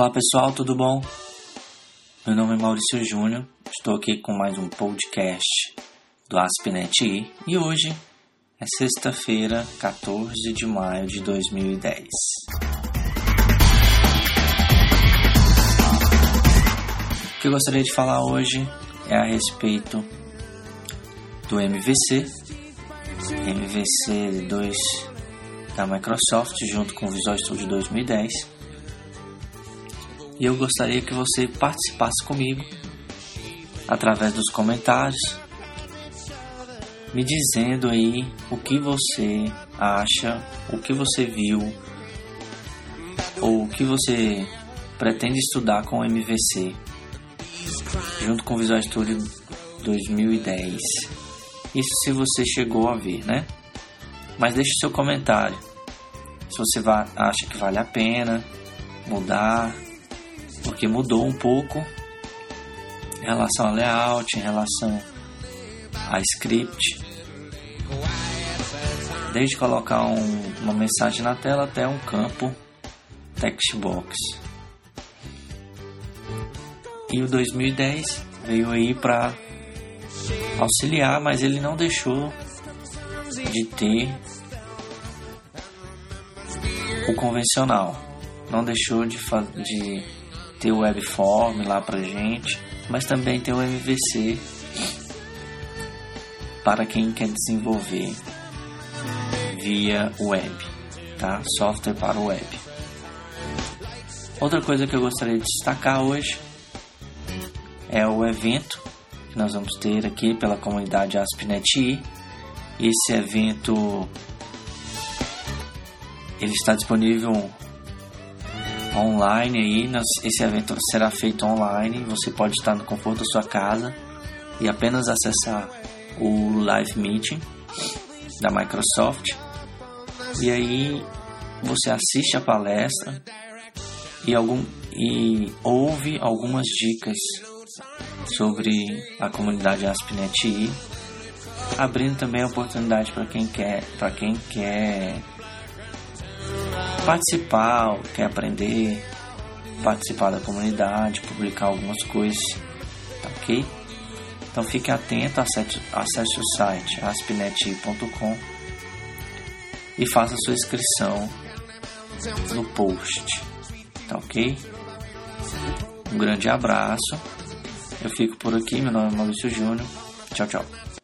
Olá pessoal, tudo bom? Meu nome é Maurício Júnior, estou aqui com mais um podcast do AspNet e hoje é sexta-feira, 14 de maio de 2010. O que eu gostaria de falar hoje é a respeito do MVC, MVC 2 da Microsoft junto com o Visual Studio 2010. E eu gostaria que você participasse comigo através dos comentários, me dizendo aí o que você acha, o que você viu, ou o que você pretende estudar com o MVC, junto com o Visual Studio 2010. Isso se você chegou a ver, né? Mas deixe seu comentário. Se você acha que vale a pena mudar, mudou um pouco em relação a layout, em relação a script. Desde colocar um, uma mensagem na tela até um campo text box. E o 2010 veio aí para auxiliar, mas ele não deixou de ter o convencional. Não deixou de, de ter o webform lá pra gente, mas também tem o MVC para quem quer desenvolver via web, tá? Software para o web. Outra coisa que eu gostaria de destacar hoje é o evento que nós vamos ter aqui pela comunidade AspNet. Esse evento ele está disponível online aí. Esse evento será feito online. Você pode estar no conforto da sua casa e apenas acessar o Live Meeting da Microsoft. E aí você assiste a palestra e, algum, e ouve algumas dicas sobre a comunidade AspNet abrindo também a oportunidade para quem quer, para quem quer participar, quer aprender, participar da comunidade, publicar algumas coisas, tá ok? Então fique atento, acesse, acesse o site aspnet.com e faça sua inscrição no post, tá ok? Um grande abraço, eu fico por aqui, meu nome é Maurício Júnior, tchau, tchau.